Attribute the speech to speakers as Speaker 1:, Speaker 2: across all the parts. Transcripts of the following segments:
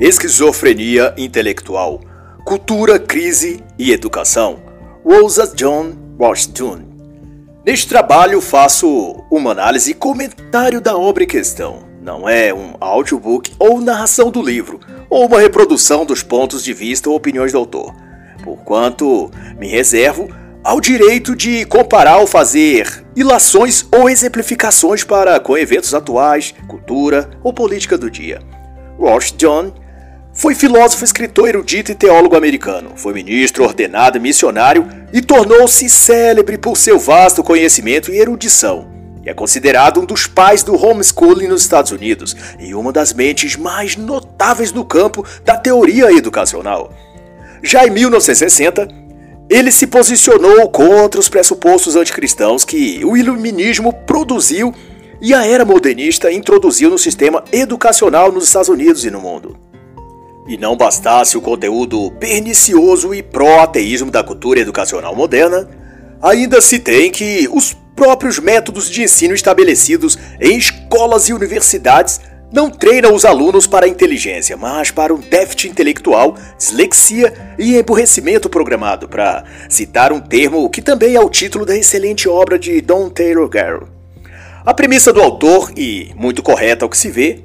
Speaker 1: Esquizofrenia intelectual, cultura, crise e educação. Rosa John Washington. Neste trabalho faço uma análise e comentário da obra em questão. Não é um audiobook ou narração do livro, ou uma reprodução dos pontos de vista ou opiniões do autor. Porquanto me reservo ao direito de comparar ou fazer ilações ou exemplificações para com eventos atuais, cultura ou política do dia. Ross John foi filósofo, escritor, erudito e teólogo americano. Foi ministro ordenado missionário e tornou-se célebre por seu vasto conhecimento e erudição. E é considerado um dos pais do homeschooling nos Estados Unidos e uma das mentes mais notáveis no campo da teoria educacional. Já em 1960, ele se posicionou contra os pressupostos anticristãos que o iluminismo produziu e a era modernista introduziu no sistema educacional nos Estados Unidos e no mundo. E não bastasse o conteúdo pernicioso e pró-ateísmo da cultura educacional moderna, ainda se tem que os próprios métodos de ensino estabelecidos em escolas e universidades não treinam os alunos para a inteligência, mas para um déficit intelectual, dislexia e emburrecimento programado, para citar um termo que também é o título da excelente obra de Don Taylor Garrow. A premissa do autor, e muito correta ao que se vê,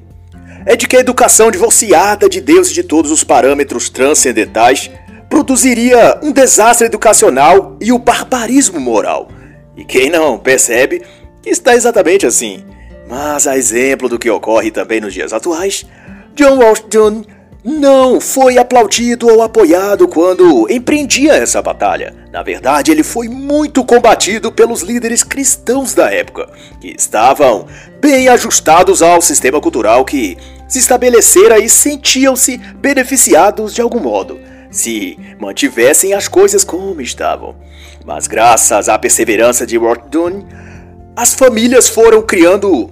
Speaker 1: é de que a educação divorciada de Deus e de todos os parâmetros transcendentais produziria um desastre educacional e o barbarismo moral. E quem não percebe que está exatamente assim. Mas, a exemplo do que ocorre também nos dias atuais, John Washington não foi aplaudido ou apoiado quando empreendia essa batalha. Na verdade, ele foi muito combatido pelos líderes cristãos da época, que estavam bem ajustados ao sistema cultural que se estabelecera e sentiam-se beneficiados de algum modo, se mantivessem as coisas como estavam. Mas graças à perseverança de Washington, as famílias foram criando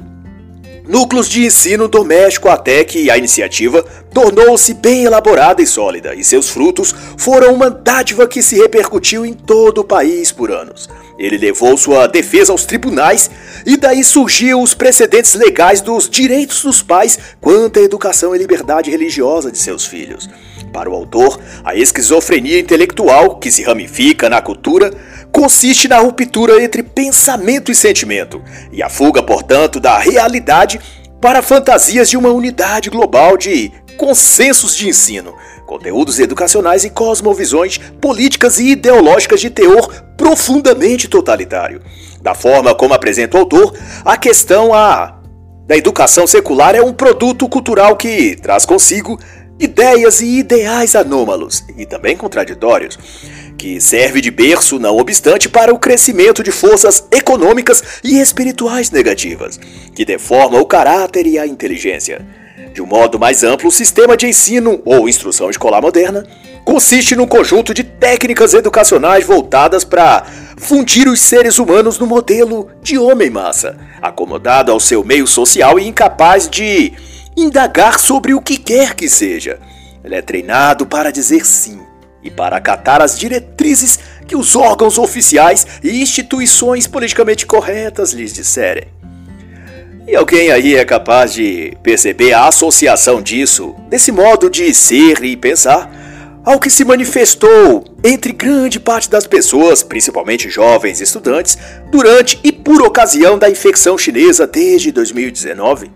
Speaker 1: núcleos de ensino doméstico até que a iniciativa tornou-se bem elaborada e sólida, e seus frutos foram uma dádiva que se repercutiu em todo o país por anos. Ele levou sua defesa aos tribunais e daí surgiam os precedentes legais dos direitos dos pais quanto à educação e liberdade religiosa de seus filhos. Para o autor, a esquizofrenia intelectual, que se ramifica na cultura, consiste na ruptura entre pensamento e sentimento, e a fuga, portanto, da realidade para fantasias de uma unidade global de consensos de ensino, conteúdos educacionais e cosmovisões políticas e ideológicas de teor profundamente totalitário. Da forma como apresenta o autor, a questão a da educação secular é um produto cultural que traz consigo ideias e ideais anômalos e também contraditórios que serve de berço, não obstante, para o crescimento de forças econômicas e espirituais negativas, que deformam o caráter e a inteligência. De um modo mais amplo, o sistema de ensino ou instrução escolar moderna consiste num conjunto de técnicas educacionais voltadas para fundir os seres humanos no modelo de homem-massa, acomodado ao seu meio social e incapaz de indagar sobre o que quer que seja. Ele é treinado para dizer sim e para acatar as diretrizes que os órgãos oficiais e instituições politicamente corretas lhes disserem. E alguém aí é capaz de perceber a associação disso, desse modo de ser e pensar, ao que se manifestou entre grande parte das pessoas, principalmente jovens estudantes, durante e por ocasião da infecção chinesa desde 2019?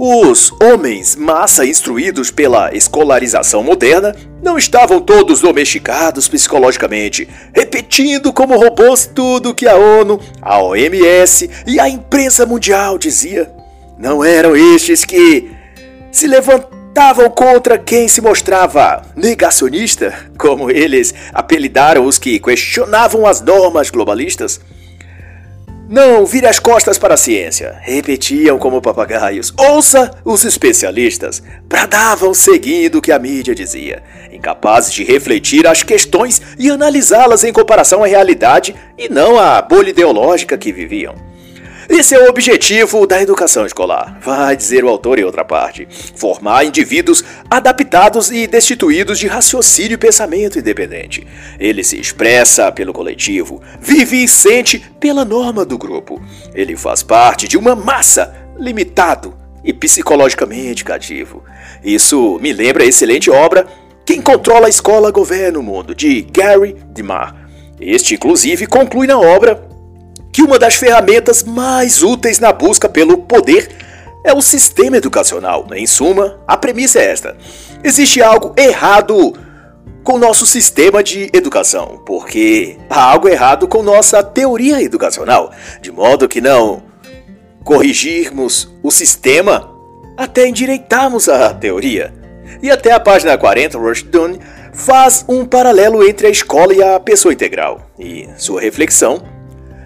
Speaker 1: Os homens massa instruídos pela escolarização moderna não estavam todos domesticados psicologicamente, repetindo como robôs tudo que a ONU, a OMS e a imprensa mundial dizia. Não eram estes que se levantavam contra quem se mostrava negacionista, como eles apelidaram os que questionavam as normas globalistas? Não vire as costas para a ciência, repetiam como papagaios. Ouça os especialistas, bradavam seguindo o que a mídia dizia, incapazes de refletir as questões e analisá-las em comparação à realidade e não à bolha ideológica que viviam. Esse é o objetivo da educação escolar, vai dizer o autor em outra parte: formar indivíduos adaptados e destituídos de raciocínio e pensamento independente. Ele se expressa pelo coletivo, vive e sente pela norma do grupo. Ele faz parte de uma massa limitado e psicologicamente cativo. Isso me lembra a excelente obra Quem Controla a Escola Governa o Mundo, de Gary DeMar. Este, inclusive, conclui na obra que uma das ferramentas mais úteis na busca pelo poder é o sistema educacional. Em suma, a premissa é esta: existe algo errado com nosso sistema de educação, porque há algo errado com nossa teoria educacional, de modo que não corrigirmos o sistema até endireitarmos a teoria. E até a página 40, Rushdun faz um paralelo entre a escola e a pessoa integral, e sua reflexão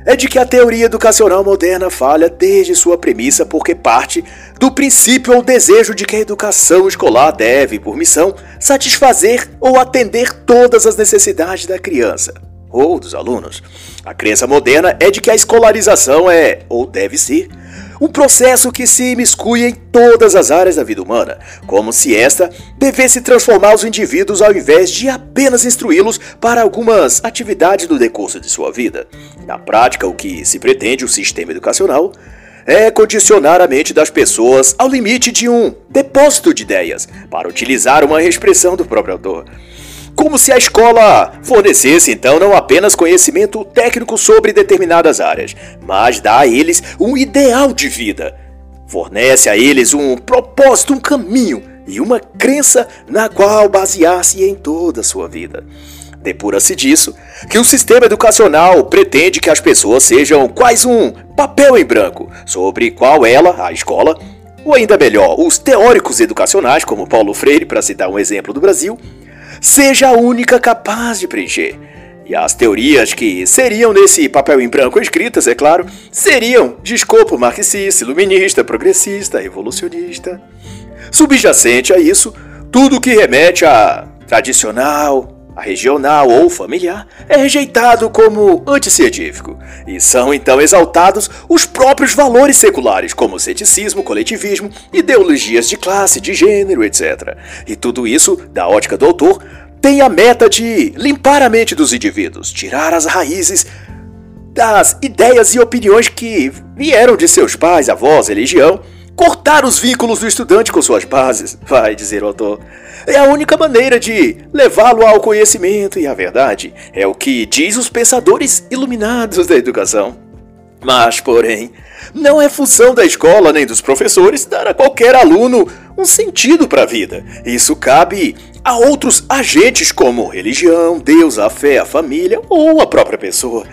Speaker 1: é de que a teoria educacional moderna falha desde sua premissa porque parte do princípio ou desejo de que a educação escolar deve, por missão, satisfazer ou atender todas as necessidades da criança ou dos alunos. A crença moderna é de que a escolarização é, ou deve ser, um processo que se imiscui em todas as áreas da vida humana, como se esta devesse transformar os indivíduos ao invés de apenas instruí-los para algumas atividades no decurso de sua vida. Na prática, o que se pretende o sistema educacional é condicionar a mente das pessoas ao limite de um depósito de ideias, para utilizar uma expressão do próprio autor. Como se a escola fornecesse então não apenas conhecimento técnico sobre determinadas áreas, mas dá a eles um ideal de vida. Fornece a eles um propósito, um caminho e uma crença na qual basear-se em toda a sua vida. Depura-se disso que o sistema educacional pretende que as pessoas sejam quais um papel em branco sobre qual ela, a escola, ou ainda melhor, os teóricos educacionais, como Paulo Freire, para citar um exemplo do Brasil, seja a única capaz de preencher. E as teorias que seriam nesse papel em branco escritas, é claro, seriam de escopo marxista, iluminista, progressista, evolucionista. Subjacente a isso, tudo que remete a tradicional, a regional ou familiar é rejeitado como anticientífico, e são então exaltados os próprios valores seculares, como ceticismo, coletivismo, ideologias de classe, de gênero, etc. E tudo isso, da ótica do autor, tem a meta de limpar a mente dos indivíduos, tirar as raízes das ideias e opiniões que vieram de seus pais, avós, religião, cortar os vínculos do estudante com suas bases, vai dizer o autor. É a única maneira de levá-lo ao conhecimento e à verdade. É o que diz os pensadores iluminados da educação. Mas, porém, não é função da escola nem dos professores dar a qualquer aluno um sentido para a vida. Isso cabe a outros agentes como religião, Deus, a fé, a família ou a própria pessoa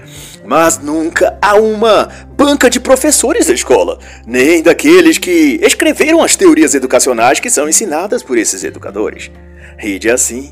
Speaker 1: mas nunca a uma banca de professores da escola, nem daqueles que escreveram as teorias educacionais que são ensinadas por esses educadores. E de assim,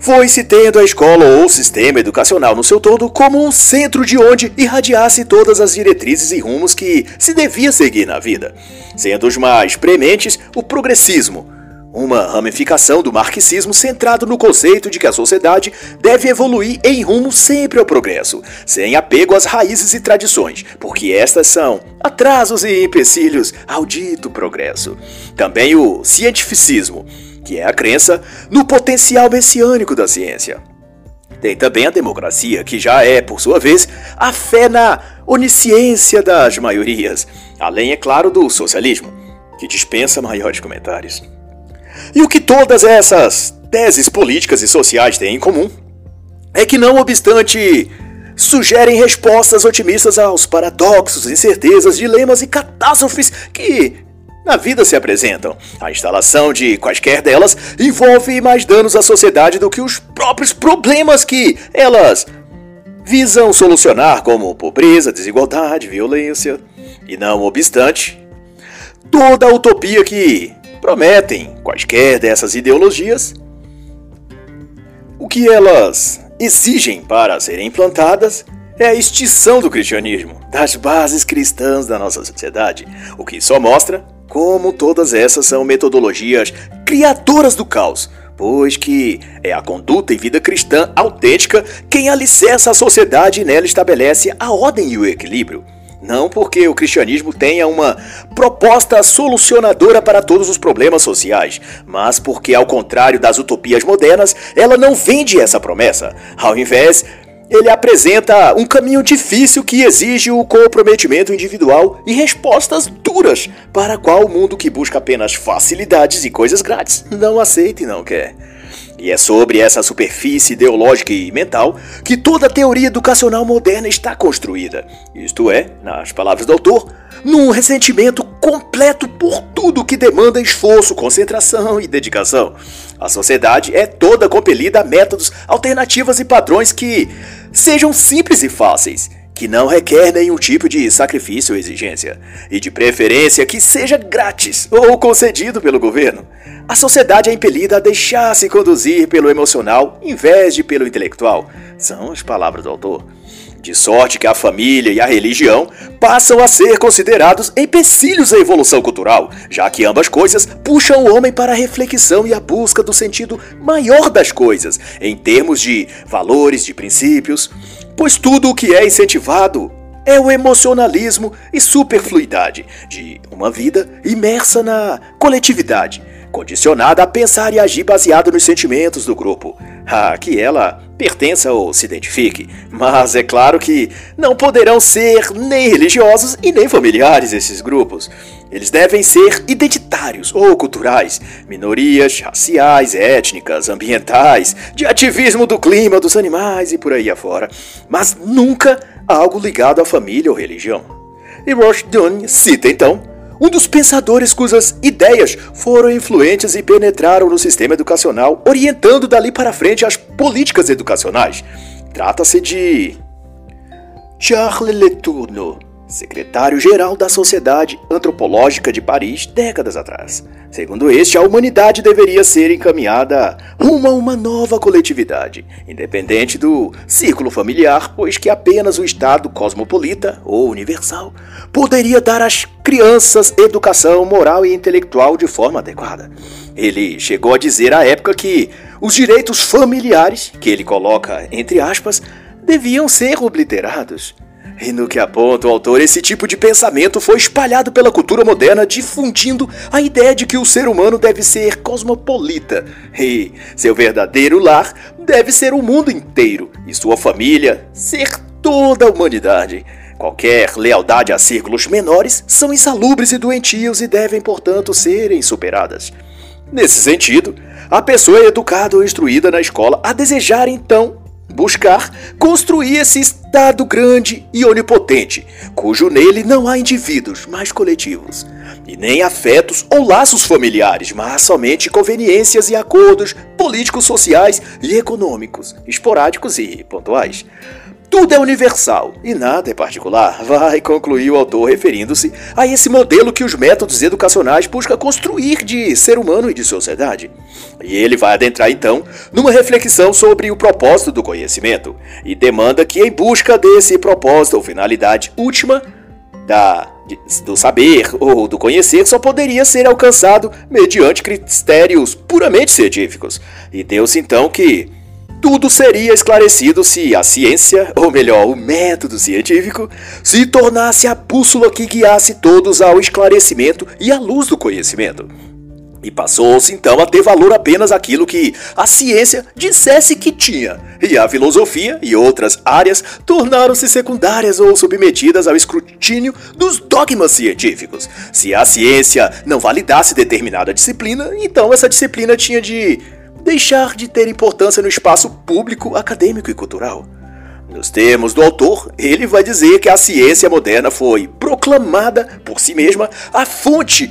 Speaker 1: foi-se tendo a escola ou sistema educacional no seu todo como um centro de onde irradiasse todas as diretrizes e rumos que se devia seguir na vida, sendo os mais prementes o progressismo, uma ramificação do marxismo centrado no conceito de que a sociedade deve evoluir em rumo sempre ao progresso, sem apego às raízes e tradições, porque estas são atrasos e empecilhos ao dito progresso. Também o cientificismo, que é a crença no potencial messiânico da ciência. Tem também a democracia, que já é, por sua vez, a fé na onisciência das maiorias, além, é claro, do socialismo, que dispensa maiores comentários. E o que todas essas teses políticas e sociais têm em comum é que, não obstante sugerem respostas otimistas aos paradoxos, incertezas, dilemas e catástrofes que na vida se apresentam. A instalação de quaisquer delas envolve mais danos à sociedade do que os próprios problemas que elas visam solucionar, como pobreza, desigualdade, violência. E não obstante, toda a utopia que prometem quaisquer dessas ideologias, o que elas exigem para serem implantadas é a extinção do cristianismo, das bases cristãs da nossa sociedade, o que só mostra como todas essas são metodologias criadoras do caos, pois que é a conduta e vida cristã autêntica quem alicerça a sociedade e nela estabelece a ordem e o equilíbrio. Não porque o cristianismo tenha uma proposta solucionadora para todos os problemas sociais, mas porque, ao contrário das utopias modernas, ela não vende essa promessa. Ao invés, ele apresenta um caminho difícil que exige o comprometimento individual e respostas duras, para qual o mundo que busca apenas facilidades e coisas grátis não aceita e não quer. E é sobre essa superfície ideológica e mental que toda a teoria educacional moderna está construída. Isto é, nas palavras do autor, num ressentimento completo por tudo que demanda esforço, concentração e dedicação. A sociedade é toda compelida a métodos, alternativas e padrões que sejam simples e fáceis, que não requer nenhum tipo de sacrifício ou exigência, e de preferência que seja grátis ou concedido pelo governo. A sociedade é impelida a deixar-se conduzir pelo emocional em vez de pelo intelectual. São as palavras do autor. De sorte que a família e a religião passam a ser considerados empecilhos à evolução cultural, já que ambas coisas puxam o homem para a reflexão e a busca do sentido maior das coisas, em termos de valores, de princípios, pois tudo o que é incentivado é o emocionalismo e superfluidade de uma vida imersa na coletividade, condicionada a pensar e agir baseado nos sentimentos do grupo, a que ela pertença ou se identifique. Mas é claro que não poderão ser nem religiosos e nem familiares esses grupos. Eles devem ser identitários ou culturais, minorias raciais, étnicas, ambientais, de ativismo do clima, dos animais e por aí afora, mas nunca algo ligado à família ou religião. E Dunn cita então um dos pensadores cujas ideias foram influentes e penetraram no sistema educacional, orientando dali para frente as políticas educacionais. Trata-se de Charles Letourneau, secretário-geral da Sociedade Antropológica de Paris décadas atrás. Segundo este, a humanidade deveria ser encaminhada rumo a uma nova coletividade, independente do círculo familiar, pois que apenas o Estado cosmopolita ou universal poderia dar às crianças educação moral e intelectual de forma adequada. Ele chegou a dizer à época que os direitos familiares, que ele coloca entre aspas, deviam ser obliterados. E no que aponta o autor, esse tipo de pensamento foi espalhado pela cultura moderna, difundindo a ideia de que o ser humano deve ser cosmopolita e seu verdadeiro lar deve ser o mundo inteiro e sua família ser toda a humanidade. Qualquer lealdade a círculos menores são insalubres e doentios e devem, portanto, serem superadas. Nesse sentido, a pessoa é educada ou instruída na escola a desejar então buscar construir esse Estado grande e onipotente, cujo nele não há indivíduos, mas coletivos, e nem afetos ou laços familiares, mas somente conveniências e acordos políticos, sociais e econômicos, esporádicos e pontuais. Tudo é universal e nada é particular, vai concluir o autor referindo-se a esse modelo que os métodos educacionais buscam construir de ser humano e de sociedade. E ele vai adentrar então numa reflexão sobre o propósito do conhecimento e demanda que, em busca desse propósito ou finalidade última da, do saber ou do conhecer, só poderia ser alcançado mediante critérios puramente científicos. E deu-se então que tudo seria esclarecido se a ciência, ou melhor, o método científico, se tornasse a bússola que guiasse todos ao esclarecimento e à luz do conhecimento. E passou-se então a ter valor apenas aquilo que a ciência dissesse que tinha, e a filosofia e outras áreas tornaram-se secundárias ou submetidas ao escrutínio dos dogmas científicos. Se a ciência não validasse determinada disciplina, então essa disciplina tinha de deixar de ter importância no espaço público, acadêmico e cultural. Nos termos do autor, ele vai dizer que a ciência moderna foi proclamada por si mesma a fonte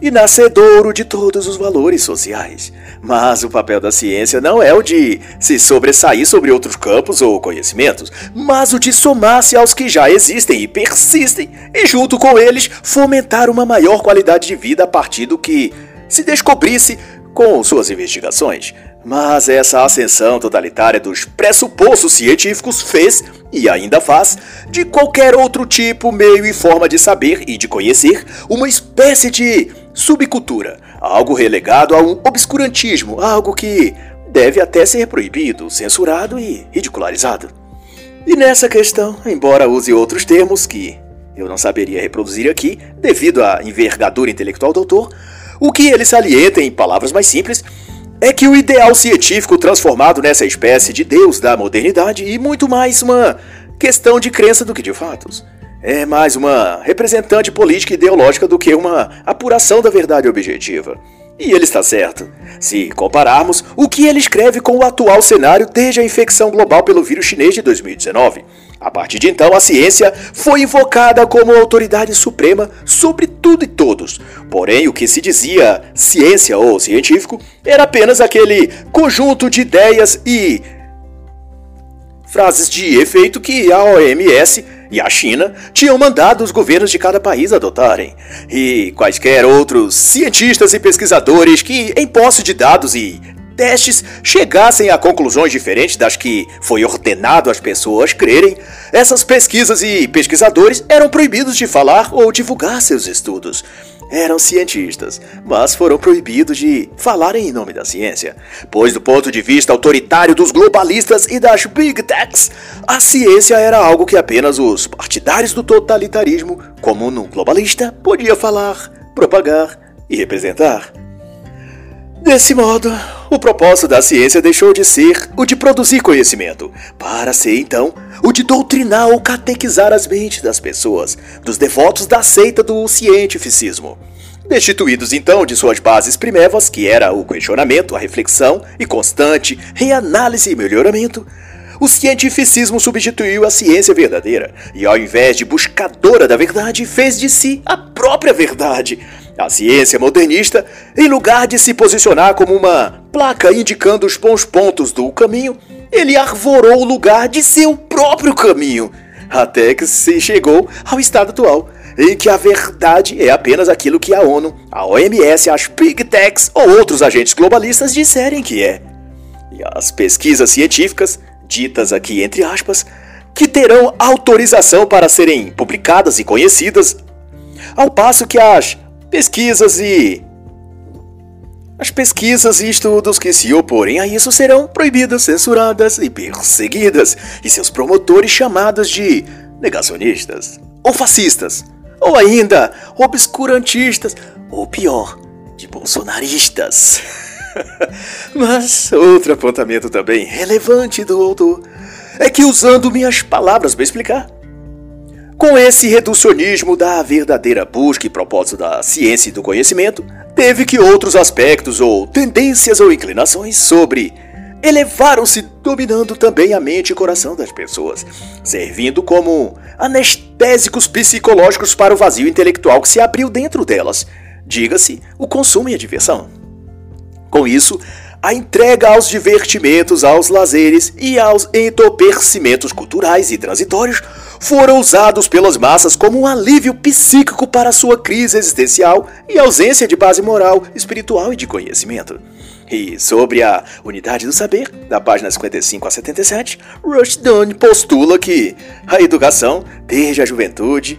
Speaker 1: e nascedouro de todos os valores sociais. Mas o papel da ciência não é o de se sobressair sobre outros campos ou conhecimentos, mas o de somar-se aos que já existem e persistem, e junto com eles fomentar uma maior qualidade de vida a partir do que se descobrisse com suas investigações. Mas essa ascensão totalitária dos pressupostos científicos fez, e ainda faz, de qualquer outro tipo, meio e forma de saber e de conhecer, uma espécie de subcultura, algo relegado a um obscurantismo, algo que deve até ser proibido, censurado e ridicularizado. E nessa questão, embora use outros termos que eu não saberia reproduzir aqui, devido à envergadura intelectual do autor, o que ele salienta, em palavras mais simples, é que o ideal científico transformado nessa espécie de Deus da modernidade e muito mais uma questão de crença do que de fatos. É mais uma representante política e ideológica do que uma apuração da verdade objetiva. E ele está certo. Se compararmos o que ele escreve com o atual cenário desde a infecção global pelo vírus chinês de 2019. A partir de então, a ciência foi invocada como autoridade suprema sobre tudo e todos. Porém, o que se dizia ciência ou científico era apenas aquele conjunto de ideias e frases de efeito que a OMS e a China tinham mandado os governos de cada país adotarem, e quaisquer outros cientistas e pesquisadores que, em posse de dados e testes, chegassem a conclusões diferentes das que foi ordenado às pessoas crerem, essas pesquisas e pesquisadores eram proibidos de falar ou divulgar seus estudos eram cientistas, mas foram proibidos de falarem em nome da ciência, pois, do ponto de vista autoritário dos globalistas e das big techs, a ciência era algo que apenas os partidários do totalitarismo, como no globalista, podia falar, propagar e representar. Desse modo, o propósito da ciência deixou de ser o de produzir conhecimento, para ser então o de doutrinar ou catequizar as mentes das pessoas, dos devotos da seita do cientificismo. Destituídos então de suas bases primevas, que era o questionamento, a reflexão e constante reanálise e melhoramento, o cientificismo substituiu a ciência verdadeira e, ao invés de buscadora da verdade, fez de si a própria verdade a ciência modernista, em lugar de se posicionar como uma placa indicando os bons pontos do caminho, ele arvorou o lugar de seu próprio caminho, até que se chegou ao estado atual, em que a verdade é apenas aquilo que a ONU, a OMS, as Big Techs ou outros agentes globalistas disserem que é. E as pesquisas científicas, ditas aqui entre aspas, que terão autorização para serem publicadas e conhecidas, ao passo que as pesquisas e. As pesquisas e estudos que se oporem a isso serão proibidas, censuradas e perseguidas, e seus promotores chamados de negacionistas, ou fascistas, ou ainda obscurantistas, ou pior, de bolsonaristas. Mas outro apontamento também relevante do autor é que, usando minhas palavras para explicar, com esse reducionismo da verdadeira busca e propósito da ciência e do conhecimento, teve que outros aspectos ou tendências ou inclinações sobre elevaram-se, dominando também a mente e coração das pessoas, servindo como anestésicos psicológicos para o vazio intelectual que se abriu dentro delas, diga-se, o consumo e a diversão. Com isso, a entrega aos divertimentos, aos lazeres e aos entorpecimentos culturais e transitórios foram usados pelas massas como um alívio psíquico para sua crise existencial e ausência de base moral, espiritual e de conhecimento. E sobre a unidade do saber, da página 55 a 77, Rushdon postula que a educação, desde a juventude,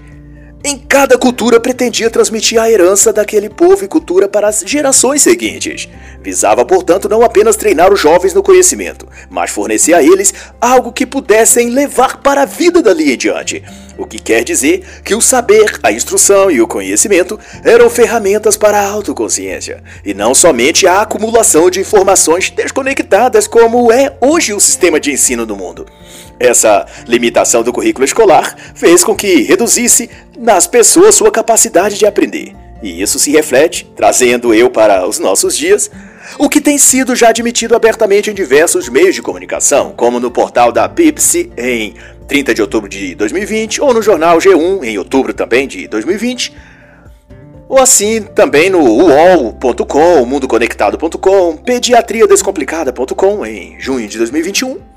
Speaker 1: em cada cultura pretendia transmitir a herança daquele povo e cultura para as gerações seguintes. Visava, portanto, não apenas treinar os jovens no conhecimento, mas fornecer a eles algo que pudessem levar para a vida dali em diante. O que quer dizer que o saber, a instrução e o conhecimento eram ferramentas para a autoconsciência, e não somente a acumulação de informações desconectadas como é hoje o sistema de ensino do mundo. Essa limitação do currículo escolar fez com que reduzisse nas pessoas sua capacidade de aprender. E isso se reflete, trazendo eu para os nossos dias, o que tem sido já admitido abertamente em diversos meios de comunicação, como no portal da Pepsi em 30 de outubro de 2020, ou no jornal G1 em outubro também de 2020, ou assim também no UOL.com, mundoconectado.com, pediatriadescomplicada.com em junho de 2021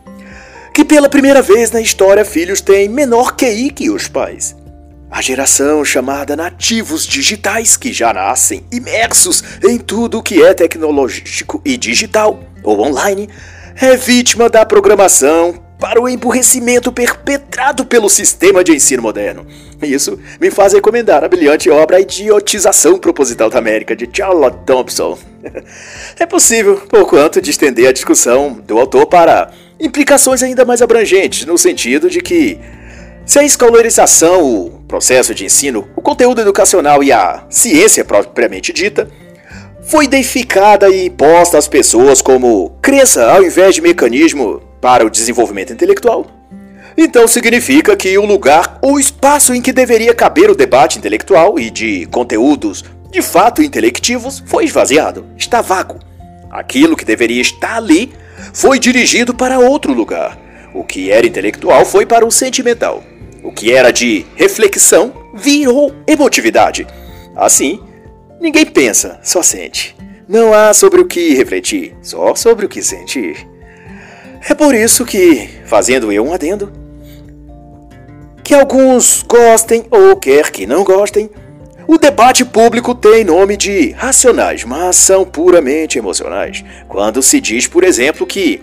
Speaker 1: que pela primeira vez na história filhos têm menor QI que os pais. A geração chamada nativos digitais que já nascem imersos em tudo o que é tecnológico e digital ou online é vítima da programação para o emburrecimento perpetrado pelo sistema de ensino moderno. Isso me faz recomendar a brilhante obra A Idiotização Proposital da América, de Charlotte Thompson. É possível, por quanto, de estender a discussão do autor para implicações ainda mais abrangentes, no sentido de que, se a escolarização, o processo de ensino, o conteúdo educacional e a ciência propriamente dita foi deificada e posta às pessoas como crença ao invés de mecanismo para o desenvolvimento intelectual, então significa que o lugar ou espaço em que deveria caber o debate intelectual e de conteúdos de fato intelectivos foi esvaziado, está vago. Aquilo que deveria estar ali foi dirigido para outro lugar. O que era intelectual foi para o sentimental. O que era de reflexão virou emotividade. Assim, ninguém pensa, só sente. Não há sobre o que refletir, só sobre o que sentir. É por isso que, fazendo eu um adendo, que alguns gostem ou quer que não gostem, o debate público tem nome de racionais, mas são puramente emocionais. Quando se diz, por exemplo, que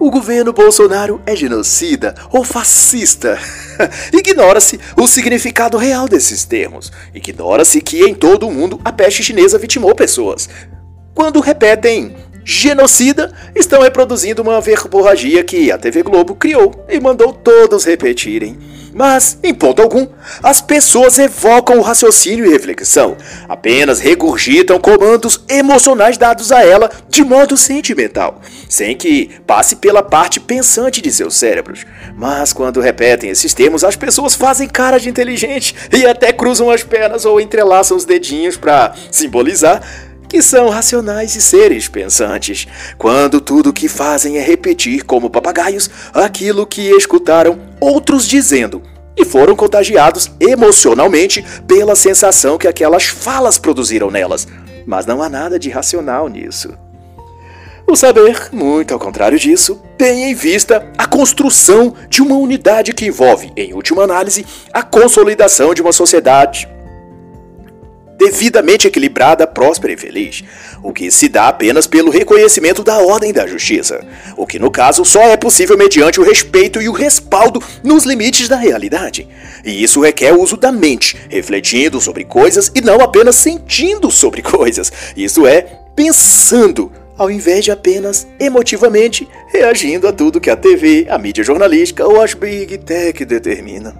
Speaker 1: o governo Bolsonaro é genocida ou fascista. Ignora-se o significado real desses termos. Ignora-se que em todo o mundo a peste chinesa vitimou pessoas. Quando repetem genocida, estão reproduzindo uma verborragia que a TV Globo criou e mandou todos repetirem. Mas, em ponto algum, as pessoas evocam o raciocínio e reflexão, apenas regurgitam comandos emocionais dados a ela de modo sentimental, sem que passe pela parte pensante de seus cérebros. Mas quando repetem esses termos, as pessoas fazem cara de inteligente e até cruzam as pernas ou entrelaçam os dedinhos para simbolizar que são racionais e seres pensantes, quando tudo o que fazem é repetir como papagaios aquilo que escutaram outros dizendo e foram contagiados emocionalmente pela sensação que aquelas falas produziram nelas. Mas não há nada de racional nisso. O saber, muito ao contrário disso, tem em vista a construção de uma unidade que envolve, em última análise, a consolidação de uma sociedade devidamente equilibrada, próspera e feliz, o que se dá apenas pelo reconhecimento da ordem da justiça, o que no caso só é possível mediante o respeito e o respaldo nos limites da realidade. E isso requer o uso da mente, refletindo sobre coisas e não apenas sentindo sobre coisas, isso é, pensando ao invés de apenas emotivamente reagindo a tudo que a TV, a mídia jornalística ou as Big Tech determinam.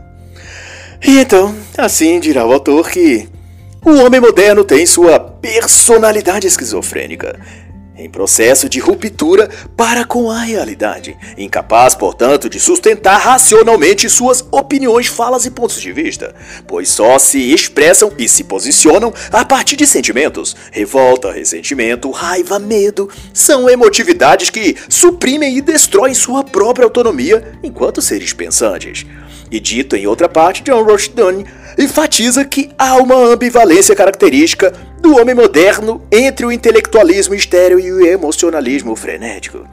Speaker 1: E então, assim dirá o autor que o homem moderno tem sua personalidade esquizofrênica, em processo de ruptura para com a realidade, incapaz, portanto, de sustentar racionalmente suas opiniões, falas e pontos de vista, pois só se expressam e se posicionam a partir de sentimentos. Revolta, ressentimento, raiva, medo são emotividades que suprimem e destroem sua própria autonomia enquanto seres pensantes. E dito em outra parte, John Rushdie enfatiza que há uma ambivalência característica do homem moderno entre o intelectualismo estéril e o emocionalismo frenético.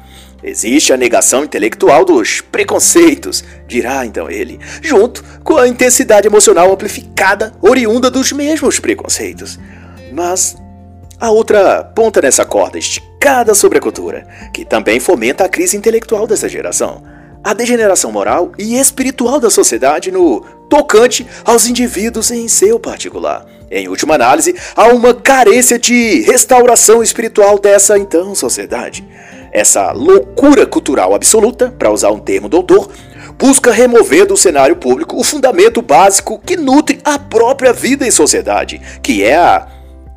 Speaker 1: Existe a negação intelectual dos preconceitos, dirá então ele, junto com a intensidade emocional amplificada oriunda dos mesmos preconceitos. Mas há outra ponta nessa corda esticada sobre a cultura, que também fomenta a crise intelectual dessa geração a degeneração moral e espiritual da sociedade no tocante aos indivíduos em seu particular. Em última análise, há uma carência de restauração espiritual dessa então sociedade. Essa loucura cultural absoluta, para usar um termo doutor, busca remover do cenário público o fundamento básico que nutre a própria vida em sociedade, que é a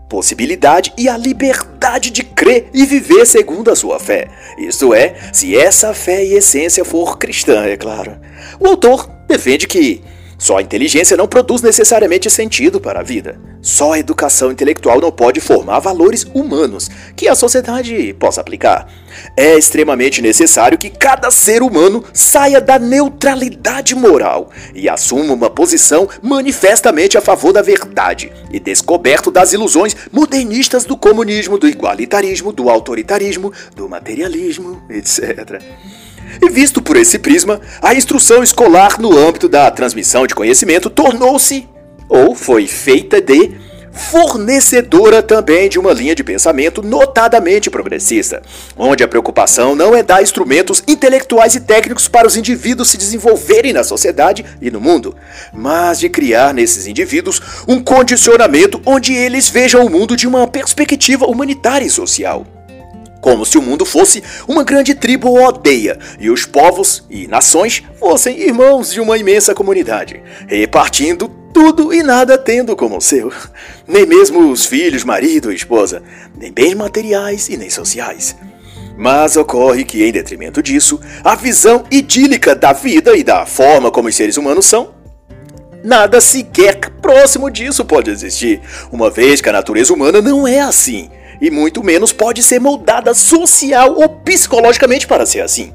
Speaker 1: possibilidade e a liberdade de crer e viver segundo a sua fé. Isto é, se essa fé e essência for cristã, é claro. O autor defende que só a inteligência não produz necessariamente sentido para a vida. Só a educação intelectual não pode formar valores humanos que a sociedade possa aplicar. É extremamente necessário que cada ser humano saia da neutralidade moral e assuma uma posição manifestamente a favor da verdade e descoberto das ilusões modernistas do comunismo, do igualitarismo, do autoritarismo, do materialismo, etc. E visto por esse prisma, a instrução escolar no âmbito da transmissão de conhecimento tornou-se, ou foi feita de, fornecedora também de uma linha de pensamento notadamente progressista, onde a preocupação não é dar instrumentos intelectuais e técnicos para os indivíduos se desenvolverem na sociedade e no mundo, mas de criar nesses indivíduos um condicionamento onde eles vejam o mundo de uma perspectiva humanitária e social como se o mundo fosse uma grande tribo ou aldeia e os povos e nações fossem irmãos de uma imensa comunidade, repartindo tudo e nada tendo como seu, nem mesmo os filhos, marido e esposa, nem bens materiais e nem sociais. Mas ocorre que, em detrimento disso, a visão idílica da vida e da forma como os seres humanos são, nada sequer próximo disso pode existir, uma vez que a natureza humana não é assim, e muito menos pode ser moldada social ou psicologicamente para ser assim.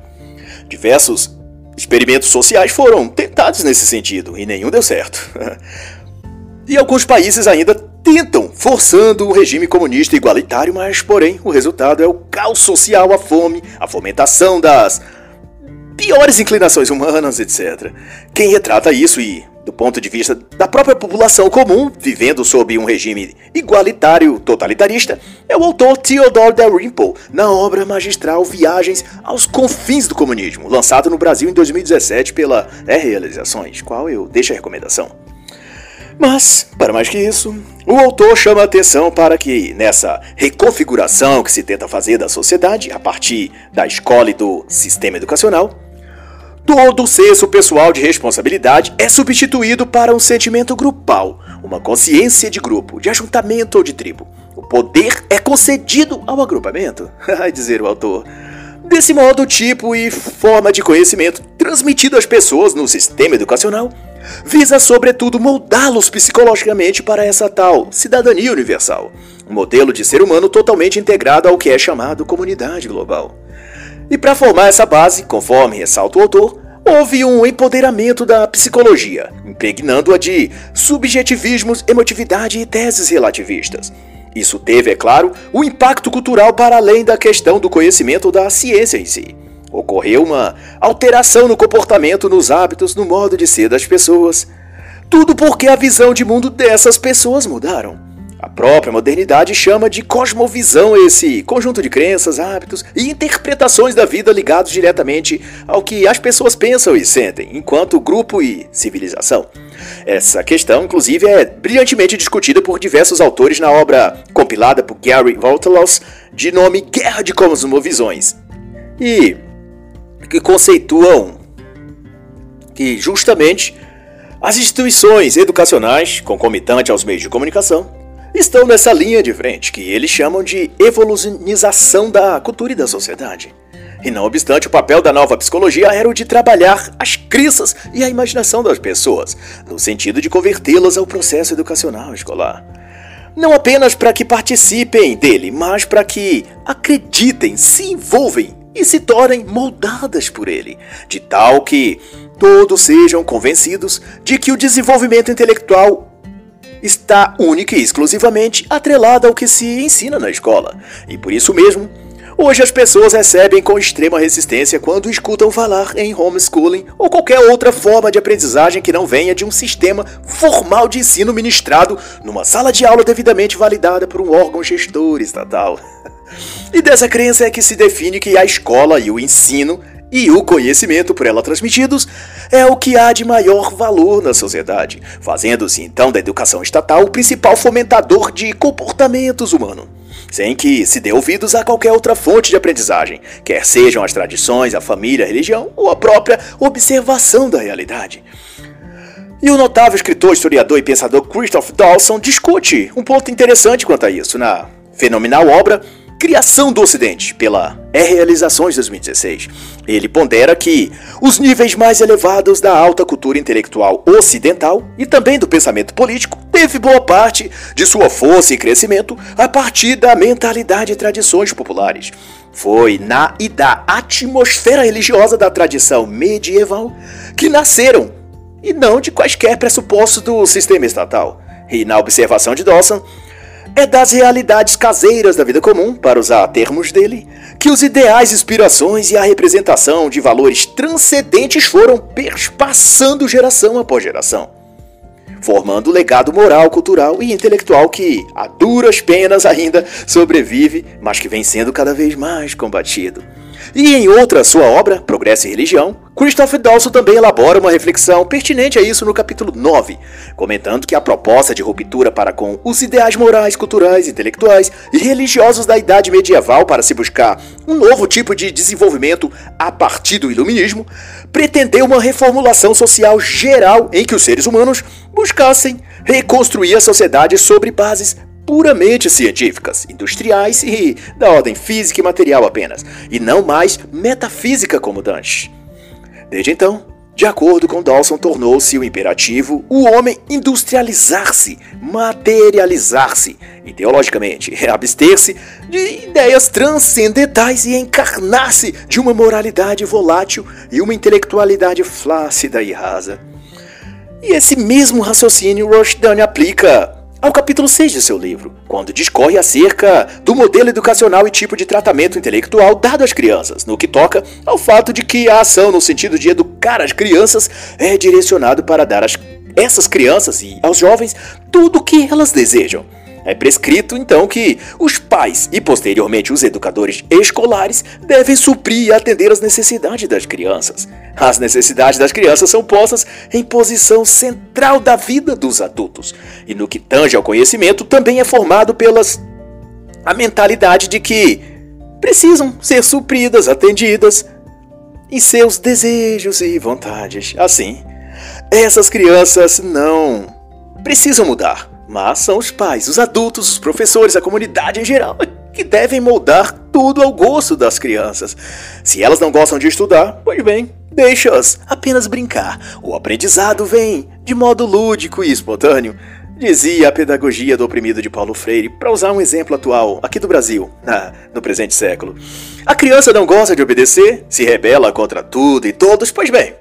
Speaker 1: Diversos Experimentos sociais foram tentados nesse sentido e nenhum deu certo. e alguns países ainda tentam, forçando um regime comunista igualitário, mas, porém, o resultado é o caos social, a fome, a fomentação das piores inclinações humanas, etc. Quem retrata isso e do ponto de vista da própria população comum, vivendo sob um regime igualitário totalitarista, é o autor Theodore Dalrymple, na obra magistral Viagens aos Confins do Comunismo, lançado no Brasil em 2017 pela Realizações, qual eu deixo a recomendação. Mas, para mais que isso, o autor chama a atenção para que, nessa reconfiguração que se tenta fazer da sociedade a partir da escola e do sistema educacional, Todo senso pessoal de responsabilidade é substituído para um sentimento grupal, uma consciência de grupo, de ajuntamento ou de tribo. O poder é concedido ao agrupamento, vai dizer o autor. Desse modo, o tipo e forma de conhecimento transmitido às pessoas no sistema educacional visa, sobretudo, moldá-los psicologicamente para essa tal cidadania universal, um modelo de ser humano totalmente integrado ao que é chamado comunidade global. E para formar essa base, conforme ressalta o autor, houve um empoderamento da psicologia, impregnando-a de subjetivismos, emotividade e teses relativistas. Isso teve, é claro, um impacto cultural para além da questão do conhecimento da ciência em si. Ocorreu uma alteração no comportamento, nos hábitos, no modo de ser das pessoas. Tudo porque a visão de mundo dessas pessoas mudaram. A própria modernidade chama de cosmovisão esse conjunto de crenças, hábitos e interpretações da vida ligados diretamente ao que as pessoas pensam e sentem, enquanto grupo e civilização. Essa questão, inclusive, é brilhantemente discutida por diversos autores na obra compilada por Gary Voltalos, de nome Guerra de Cosmovisões, e que conceituam que justamente as instituições educacionais, concomitante aos meios de comunicação, estão nessa linha de frente que eles chamam de evolucionização da cultura e da sociedade. E não obstante, o papel da nova psicologia era o de trabalhar as crenças e a imaginação das pessoas, no sentido de convertê-las ao processo educacional escolar. Não apenas para que participem dele, mas para que acreditem, se envolvem e se tornem moldadas por ele, de tal que todos sejam convencidos de que o desenvolvimento intelectual está única e exclusivamente atrelada ao que se ensina na escola. E por isso mesmo, hoje as pessoas recebem com extrema resistência quando escutam falar em homeschooling ou qualquer outra forma de aprendizagem que não venha de um sistema formal de ensino ministrado numa sala de aula devidamente validada por um órgão gestor estatal. E dessa crença é que se define que a escola e o ensino e o conhecimento por ela transmitidos é o que há de maior valor na sociedade, fazendo-se então da educação estatal o principal fomentador de comportamentos humanos, sem que se dê ouvidos a qualquer outra fonte de aprendizagem, quer sejam as tradições, a família, a religião ou a própria observação da realidade. E o notável escritor, historiador e pensador Christoph Dawson discute um ponto interessante quanto a isso na fenomenal obra Criação do Ocidente, pela R Realizações 2016. Ele pondera que os níveis mais elevados da alta cultura intelectual ocidental e também do pensamento político teve boa parte de sua força e crescimento a partir da mentalidade e tradições populares. Foi na e da atmosfera religiosa da tradição medieval que nasceram, e não de quaisquer pressupostos do sistema estatal. E na observação de Dawson, é das realidades caseiras da vida comum, para usar termos dele, que os ideais, inspirações e a representação de valores transcendentes foram perspassando geração após geração, formando o legado moral, cultural e intelectual que, a duras penas ainda, sobrevive, mas que vem sendo cada vez mais combatido. E em outra sua obra, Progresso e Religião, Christopher Dawson também elabora uma reflexão pertinente a isso no capítulo 9, comentando que a proposta de ruptura para com os ideais morais, culturais, intelectuais e religiosos da idade medieval para se buscar um novo tipo de desenvolvimento a partir do iluminismo, pretendeu uma reformulação social geral em que os seres humanos buscassem reconstruir a sociedade sobre bases puramente científicas, industriais e da ordem física e material apenas, e não mais metafísica como Dante. Desde então, de acordo com Dawson, tornou-se o imperativo o homem industrializar-se, materializar-se, ideologicamente, abster-se de ideias transcendentais e encarnar-se de uma moralidade volátil e uma intelectualidade flácida e rasa. E esse mesmo raciocínio Rushdie aplica ao capítulo 6 de seu livro, quando discorre acerca do modelo educacional e tipo de tratamento intelectual dado às crianças, no que toca ao fato de que a ação no sentido de educar as crianças é direcionado para dar às essas crianças e aos jovens tudo o que elas desejam é prescrito então que os pais e posteriormente os educadores escolares devem suprir e atender as necessidades das crianças. As necessidades das crianças são postas em posição central da vida dos adultos. E no que tange ao conhecimento, também é formado pelas a mentalidade de que precisam ser supridas, atendidas em seus desejos e vontades. Assim, essas crianças não precisam mudar mas são os pais, os adultos, os professores, a comunidade em geral que devem moldar tudo ao gosto das crianças. Se elas não gostam de estudar, pois bem, deixa-as apenas brincar. O aprendizado vem de modo lúdico e espontâneo. Dizia a pedagogia do oprimido de Paulo Freire, para usar um exemplo atual, aqui do Brasil, na, no presente século. A criança não gosta de obedecer, se rebela contra tudo e todos, pois bem,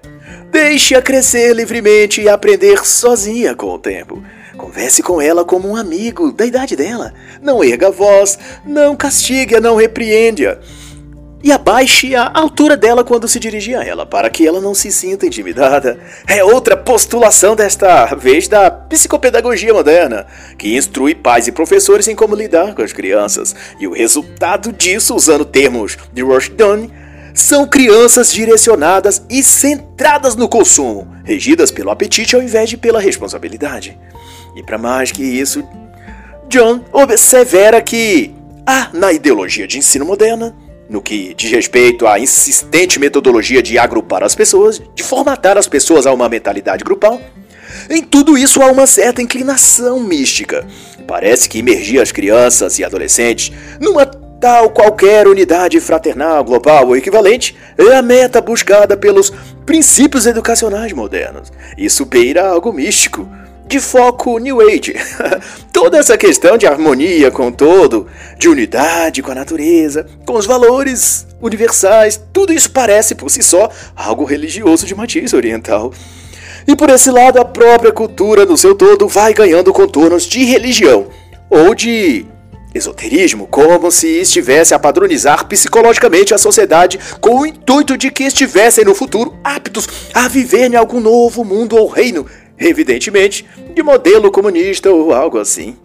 Speaker 1: deixe-a crescer livremente e aprender sozinha com o tempo. Converse com ela como um amigo da idade dela. Não erga a voz, não castigue-a, não repreende-a. E abaixe a altura dela quando se dirigir a ela, para que ela não se sinta intimidada. É outra postulação desta vez da psicopedagogia moderna, que instrui pais e professores em como lidar com as crianças. E o resultado disso, usando termos de Rushdie, são crianças direcionadas e centradas no consumo, regidas pelo apetite ao invés de pela responsabilidade. E para mais que isso, John observa que há na ideologia de ensino moderna, no que diz respeito à insistente metodologia de agrupar as pessoas, de formatar as pessoas a uma mentalidade grupal, em tudo isso há uma certa inclinação mística. Parece que imergir as crianças e adolescentes numa tal qualquer unidade fraternal, global ou equivalente é a meta buscada pelos princípios educacionais modernos. Isso beira algo místico de foco New Age. Toda essa questão de harmonia com todo, de unidade com a natureza, com os valores universais, tudo isso parece por si só algo religioso de matiz oriental. E por esse lado, a própria cultura no seu todo vai ganhando contornos de religião ou de esoterismo, como se estivesse a padronizar psicologicamente a sociedade com o intuito de que estivessem no futuro aptos a viver em algum novo mundo ou reino evidentemente, de modelo comunista ou algo assim.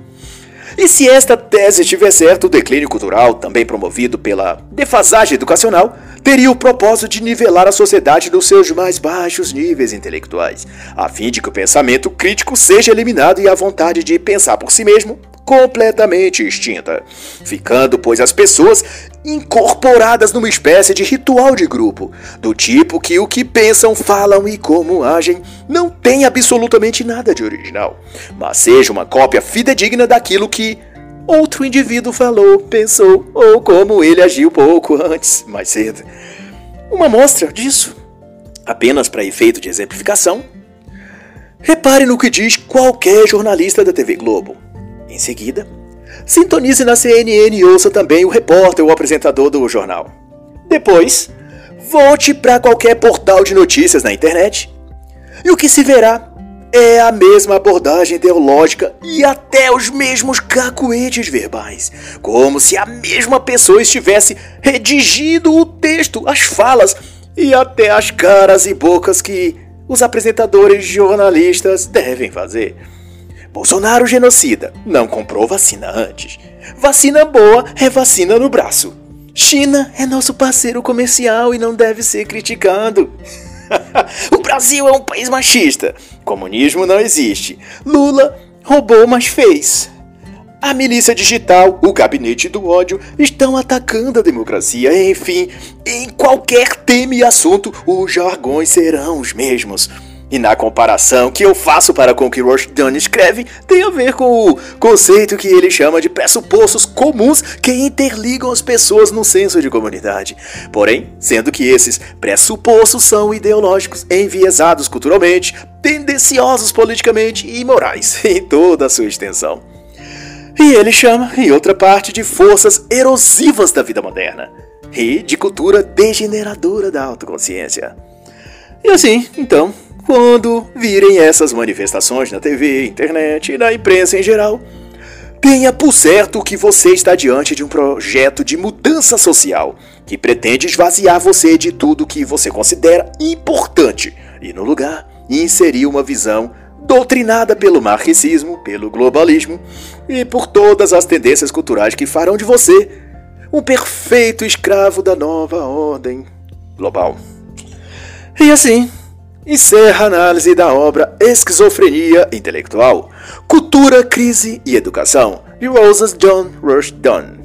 Speaker 1: E se esta tese estiver certa, o declínio cultural, também promovido pela defasagem educacional, teria o propósito de nivelar a sociedade nos seus mais baixos níveis intelectuais, a fim de que o pensamento crítico seja eliminado e a vontade de pensar por si mesmo completamente extinta, ficando, pois, as pessoas incorporadas numa espécie de ritual de grupo, do tipo que o que pensam, falam e como agem não tem absolutamente nada de original, mas seja uma cópia fidedigna daquilo que outro indivíduo falou, pensou ou como ele agiu pouco antes, mais cedo. Uma mostra disso, apenas para efeito de exemplificação. Repare no que diz qualquer jornalista da TV Globo. Em seguida, sintonize na CNN e ouça também o repórter ou apresentador do jornal. Depois, volte para qualquer portal de notícias na internet e o que se verá é a mesma abordagem teológica e até os mesmos cacuetes verbais, como se a mesma pessoa estivesse redigindo o texto, as falas e até as caras e bocas que os apresentadores jornalistas devem fazer. Bolsonaro genocida. Não comprou vacina antes. Vacina boa é vacina no braço. China é nosso parceiro comercial e não deve ser criticado. o Brasil é um país machista. Comunismo não existe. Lula roubou, mas fez. A milícia digital, o gabinete do ódio estão atacando a democracia. Enfim, em qualquer tema e assunto, os jargões serão os mesmos. E na comparação que eu faço para com o que Rushdon escreve, tem a ver com o conceito que ele chama de pressupostos comuns que interligam as pessoas no senso de comunidade. Porém, sendo que esses pressupostos são ideológicos, enviesados culturalmente, tendenciosos politicamente e morais em toda a sua extensão. E ele chama, em outra parte, de forças erosivas da vida moderna e de cultura degeneradora da autoconsciência. E assim, então, quando virem essas manifestações na TV, internet e na imprensa em geral, tenha por certo que você está diante de um projeto de mudança social que pretende esvaziar você de tudo que você considera importante e, no lugar, inserir uma visão doutrinada pelo marxismo, pelo globalismo e por todas as tendências culturais que farão de você um perfeito escravo da nova ordem global. E assim, encerra a análise da obra Esquizofrenia Intelectual, Cultura, Crise e Educação, de Rosas John Rush Dunn.